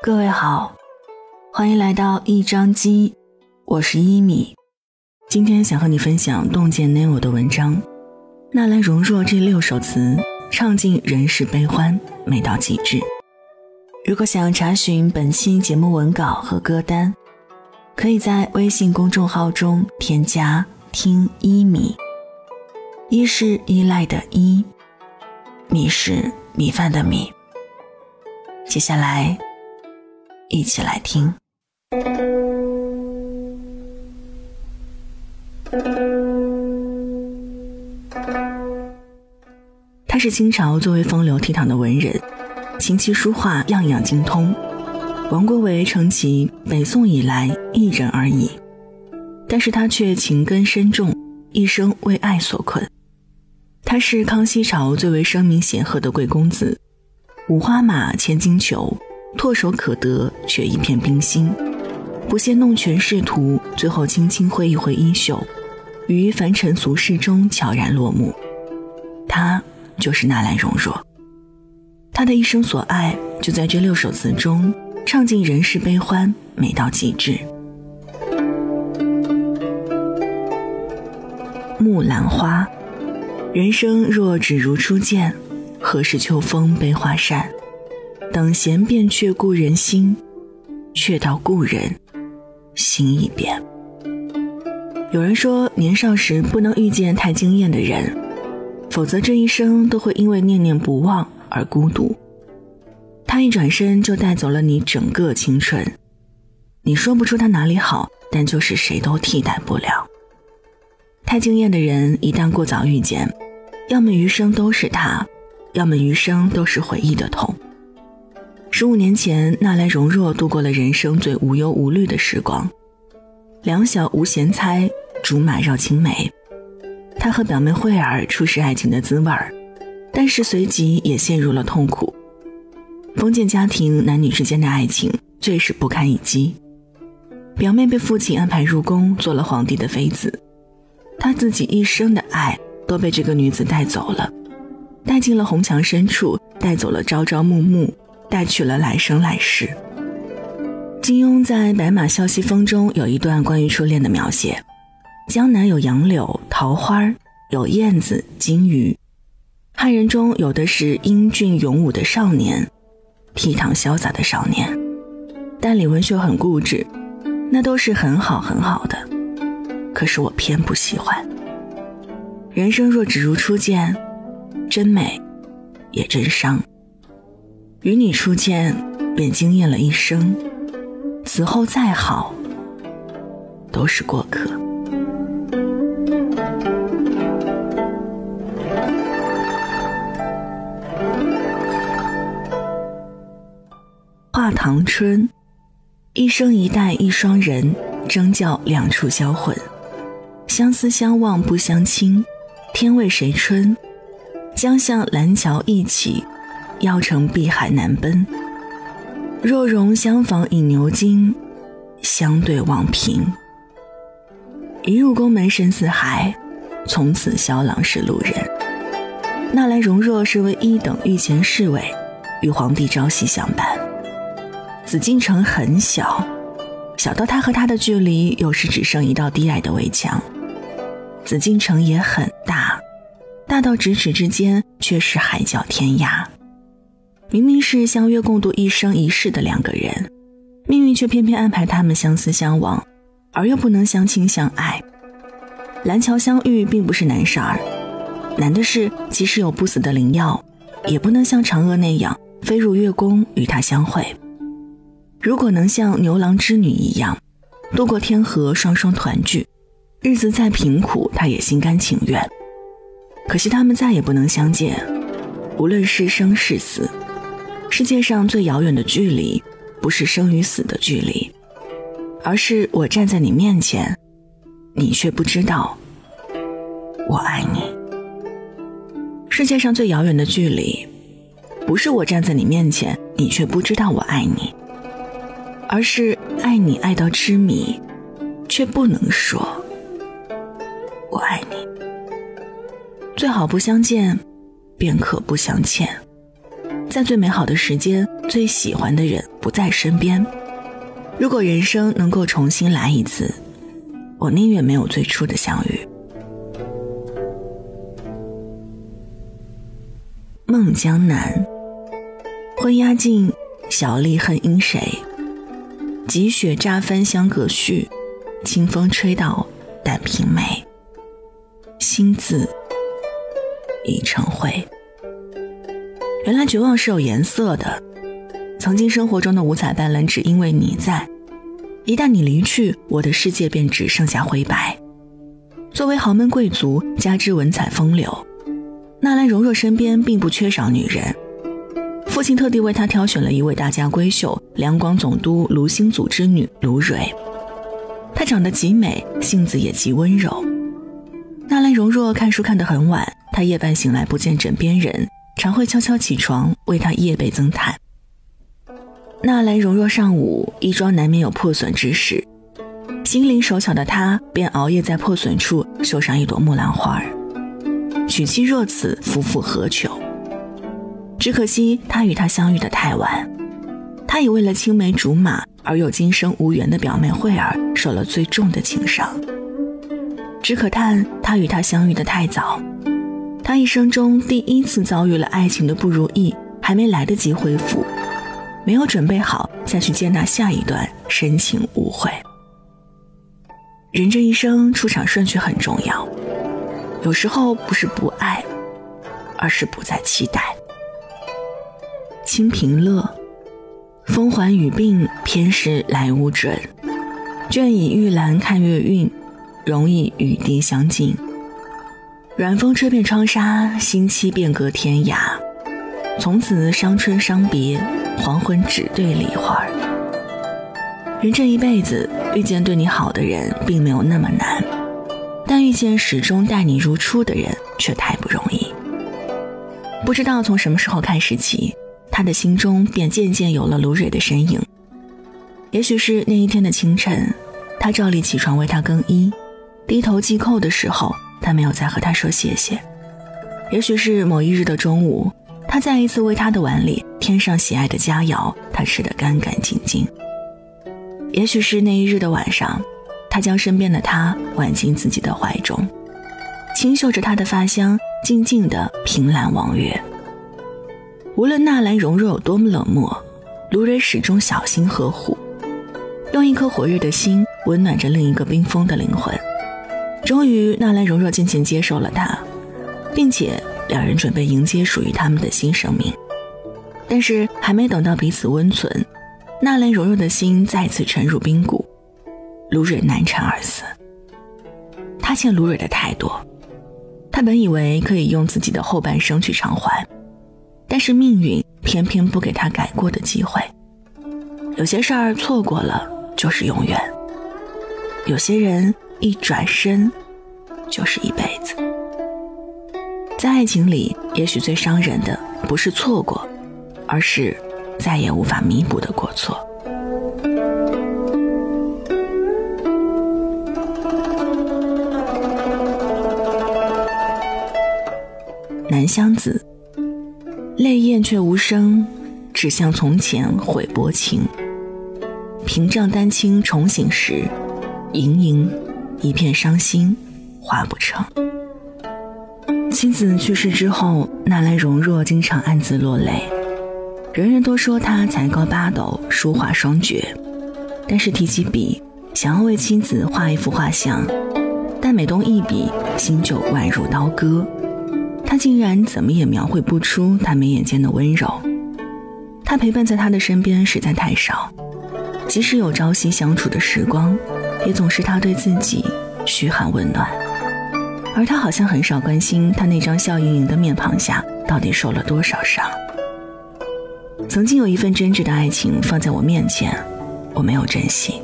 各位好，欢迎来到一张机，我是一米。今天想和你分享洞见 Neil 的文章，《纳兰容若这六首词唱尽人世悲欢，美到极致》。如果想要查询本期节目文稿和歌单，可以在微信公众号中添加“听一米”，一是依赖的依，米是米饭的米。接下来。一起来听。他是清朝最为风流倜傥的文人，琴棋书画样样精通。王国维称其北宋以来一人而已，但是他却情根深重，一生为爱所困。他是康熙朝最为声名显赫的贵公子，五花马，千金裘。唾手可得，却一片冰心；不屑弄权仕途，最后轻轻挥一挥衣袖，于凡尘俗世中悄然落幕。他就是纳兰容若。他的一生所爱，就在这六首词中，唱尽人世悲欢，美到极致。木兰花，人生若只如初见，何事秋风悲画扇？等闲变却故人心，却道故人心已变。有人说，年少时不能遇见太惊艳的人，否则这一生都会因为念念不忘而孤独。他一转身就带走了你整个青春，你说不出他哪里好，但就是谁都替代不了。太惊艳的人一旦过早遇见，要么余生都是他，要么余生都是回忆的痛。十五年前，纳兰容若度过了人生最无忧无虑的时光。两小无嫌猜，竹马绕青梅。他和表妹慧儿初识爱情的滋味儿，但是随即也陷入了痛苦。封建家庭男女之间的爱情最是不堪一击。表妹被父亲安排入宫，做了皇帝的妃子，她自己一生的爱都被这个女子带走了，带进了红墙深处，带走了朝朝暮暮。带去了来生来世。金庸在《白马啸西风》中有一段关于初恋的描写：江南有杨柳桃花，有燕子金鱼。汉人中有的是英俊勇武的少年，倜傥潇洒的少年，但李文秀很固执，那都是很好很好的，可是我偏不喜欢。人生若只如初见，真美，也真伤。与你初见，便惊艳了一生，此后再好，都是过客。画堂春，一生一代一双人，争教两处销魂。相思相望不相亲，天为谁春？将向兰桥一起。要乘碧海难奔，若容相逢饮牛津，相对望平。一入宫门深似海，从此萧郎是路人。纳兰容若是为一等御前侍卫，与皇帝朝夕相伴。紫禁城很小，小到他和他的距离有时只剩一道低矮的围墙；紫禁城也很大，大到咫尺之间却是海角天涯。明明是相约共度一生一世的两个人，命运却偏偏安排他们相思相望，而又不能相亲相爱。蓝桥相遇并不是难事儿，难的是即使有不死的灵药，也不能像嫦娥那样飞入月宫与他相会。如果能像牛郎织女一样，渡过天河双双团聚，日子再贫苦他也心甘情愿。可惜他们再也不能相见，无论是生是死。世界上最遥远的距离，不是生与死的距离，而是我站在你面前，你却不知道我爱你。世界上最遥远的距离，不是我站在你面前，你却不知道我爱你，而是爱你爱到痴迷，却不能说我爱你。最好不相见，便可不相欠。在最美好的时间，最喜欢的人不在身边。如果人生能够重新来一次，我宁愿没有最初的相遇。孟江南，昏鸦尽，小丽恨因谁？积雪乍翻香阁絮，清风吹到淡平眉。心字已成灰。原来绝望是有颜色的，曾经生活中的五彩斑斓，只因为你在。一旦你离去，我的世界便只剩下灰白。作为豪门贵族，加之文采风流，纳兰容若身边并不缺少女人。父亲特地为她挑选了一位大家闺秀，两广总督卢兴祖之女卢蕊。她长得极美，性子也极温柔。纳兰容若看书看得很晚，她夜半醒来不见枕边人。常会悄悄起床为他夜被增炭。纳兰容若上午衣装难免有破损之时，心灵手巧的他便熬夜在破损处绣上一朵木兰花儿。娶妻若此，夫复何求？只可惜他与她相遇的太晚，他已为了青梅竹马而又今生无缘的表妹慧儿受了最重的情伤。只可叹他与她相遇的太早。他一生中第一次遭遇了爱情的不如意，还没来得及恢复，没有准备好再去接纳下一段深情误会。人这一生出场顺序很重要，有时候不是不爱，而是不再期待。清平乐，风环雨鬓，偏是来无准。倦倚玉兰看月晕，容易与蝶相近。软风吹遍窗纱，心期便隔天涯。从此伤春伤别，黄昏只对梨花。人这一辈子，遇见对你好的人并没有那么难，但遇见始终待你如初的人却太不容易。不知道从什么时候开始起，他的心中便渐渐有了卢蕊的身影。也许是那一天的清晨，他照例起床为她更衣，低头系扣的时候。他没有再和他说谢谢。也许是某一日的中午，他再一次为他的碗里添上喜爱的佳肴，他吃得干干净净。也许是那一日的晚上，他将身边的他挽进自己的怀中，轻嗅着他的发香，静静地凭栏望月。无论纳兰容若有多么冷漠，卢蕊始终小心呵护，用一颗火热的心温暖着另一个冰封的灵魂。终于，纳兰容若渐渐接受了他，并且两人准备迎接属于他们的新生命。但是，还没等到彼此温存，纳兰容若的心再次沉入冰谷，卢蕊难产而死。他欠卢蕊的太多，他本以为可以用自己的后半生去偿还，但是命运偏偏不给他改过的机会。有些事儿错过了就是永远，有些人。一转身，就是一辈子。在爱情里，也许最伤人的不是错过，而是再也无法弥补的过错。南乡子，泪咽却无声，只向从前悔薄情。屏障丹青重醒时，盈盈。一片伤心，化不成。妻子去世之后，纳兰容若经常暗自落泪。人人都说他才高八斗，书画双绝，但是提起笔，想要为妻子画一幅画像，但每动一笔，心就宛如刀割。他竟然怎么也描绘不出他眉眼间的温柔。他陪伴在他的身边实在太少，即使有朝夕相处的时光。也总是他对自己嘘寒问暖，而他好像很少关心他那张笑盈盈的面庞下到底受了多少伤。曾经有一份真挚的爱情放在我面前，我没有珍惜。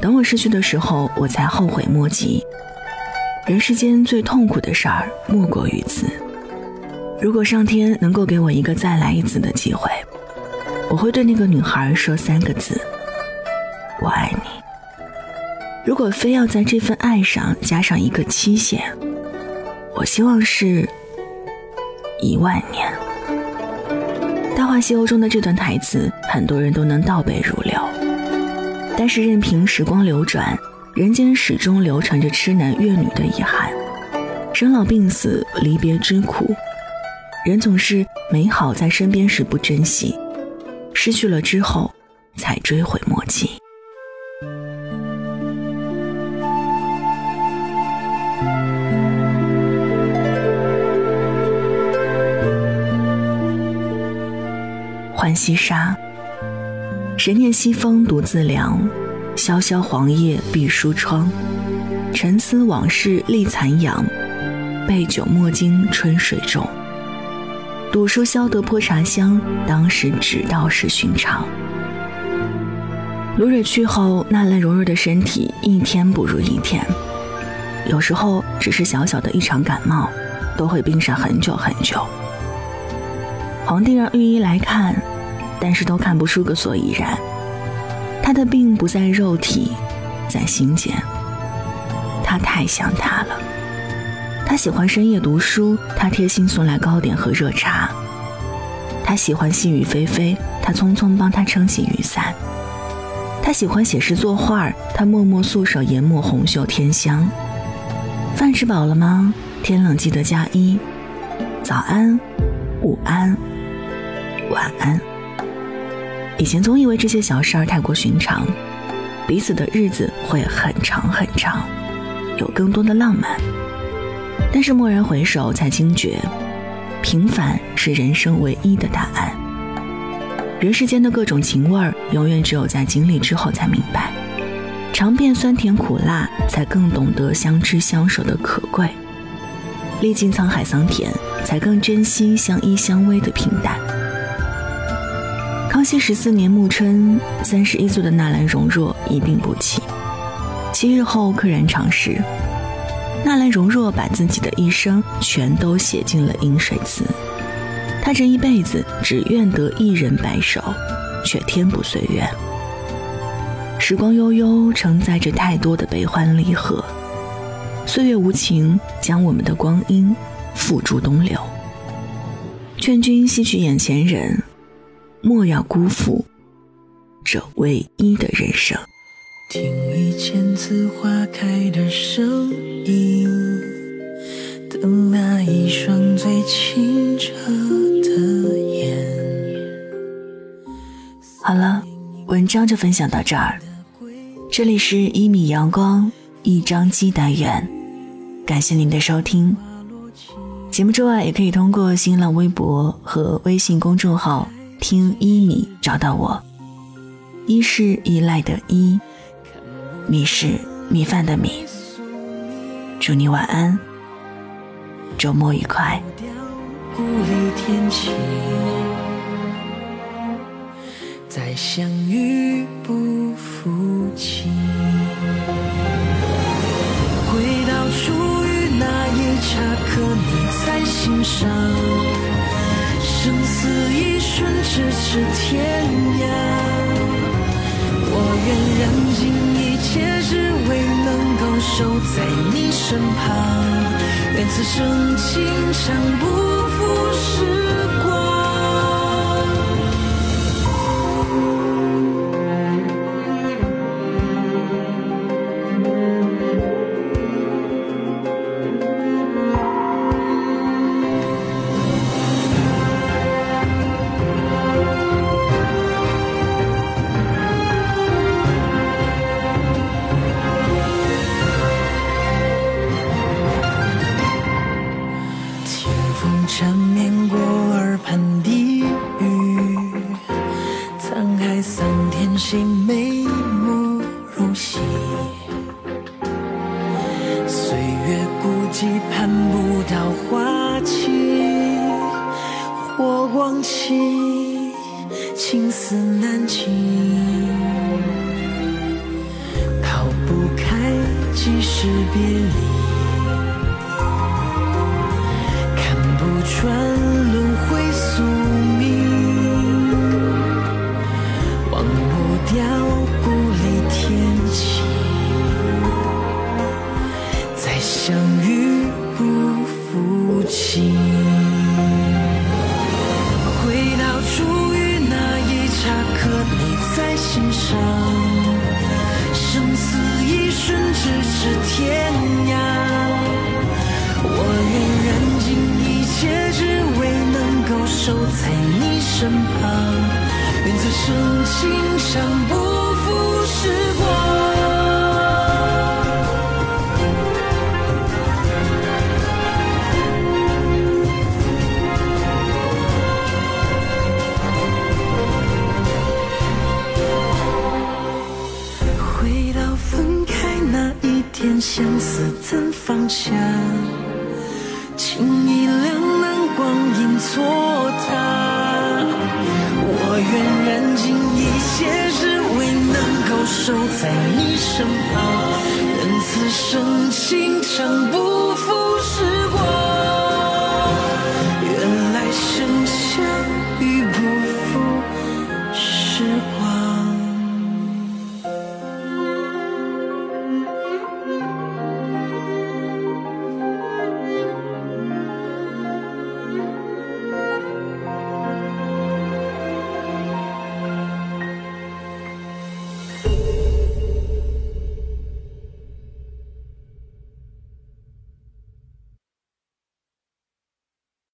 等我失去的时候，我才后悔莫及。人世间最痛苦的事儿莫过于此。如果上天能够给我一个再来一次的机会，我会对那个女孩说三个字：我爱你。如果非要在这份爱上加上一个期限，我希望是一万年。大话西游》中的这段台词，很多人都能倒背如流。但是任凭时光流转，人间始终流传着痴男怨女的遗憾。生老病死，离别之苦，人总是美好在身边时不珍惜，失去了之后才追悔莫及。浣溪沙，谁念西风独自凉？萧萧黄叶闭疏窗。沉思往事立残阳，杯酒莫惊春水重。赌书消得泼茶香，当时只道是寻常。卢蕊去后，纳兰容若的身体一天不如一天，有时候只是小小的一场感冒，都会病上很久很久。皇帝让御医来看，但是都看不出个所以然。他的病不在肉体，在心间。他太想他了。他喜欢深夜读书，他贴心送来糕点和热茶。他喜欢细雨霏霏，他匆匆帮他撑起雨伞。他喜欢写诗作画，他默默素手研墨红袖添香。饭吃饱了吗？天冷记得加衣。早安，午安。晚安。以前总以为这些小事儿太过寻常，彼此的日子会很长很长，有更多的浪漫。但是蓦然回首，才惊觉，平凡是人生唯一的答案。人世间的各种情味儿，永远只有在经历之后才明白，尝遍酸甜苦辣，才更懂得相知相守的可贵。历经沧海桑田，才更珍惜相依相偎的平淡。康熙十四年暮春，三十一岁的纳兰容若一病不起。七日后，溘然长逝，纳兰容若把自己的一生全都写进了饮水词。他这一辈子只愿得一人白首，却天不遂愿。时光悠悠，承载着太多的悲欢离合。岁月无情，将我们的光阴付诸东流。劝君惜取眼前人。莫要辜负这唯一的人生。听一千次花开的声音，等那一双最清澈的眼。好了，文章就分享到这儿。这里是一米阳光一张机单元，感谢您的收听。节目之外，也可以通过新浪微博和微信公众号。听一米找到我，一是依赖的依，米是米饭的米。祝你晚安，周末愉快。再相遇不负情，回到属于那一刹，刻你在心上。生死一瞬，咫尺天涯。我愿燃尽一切，只为能够守在你身旁。愿此生情长不负时光。情丝难尽，逃不开即是别离，看不穿想，不负时光。回到分开那一天，相思怎放下？情意两难，光阴错只为能够守在你身旁。愿此生情长，不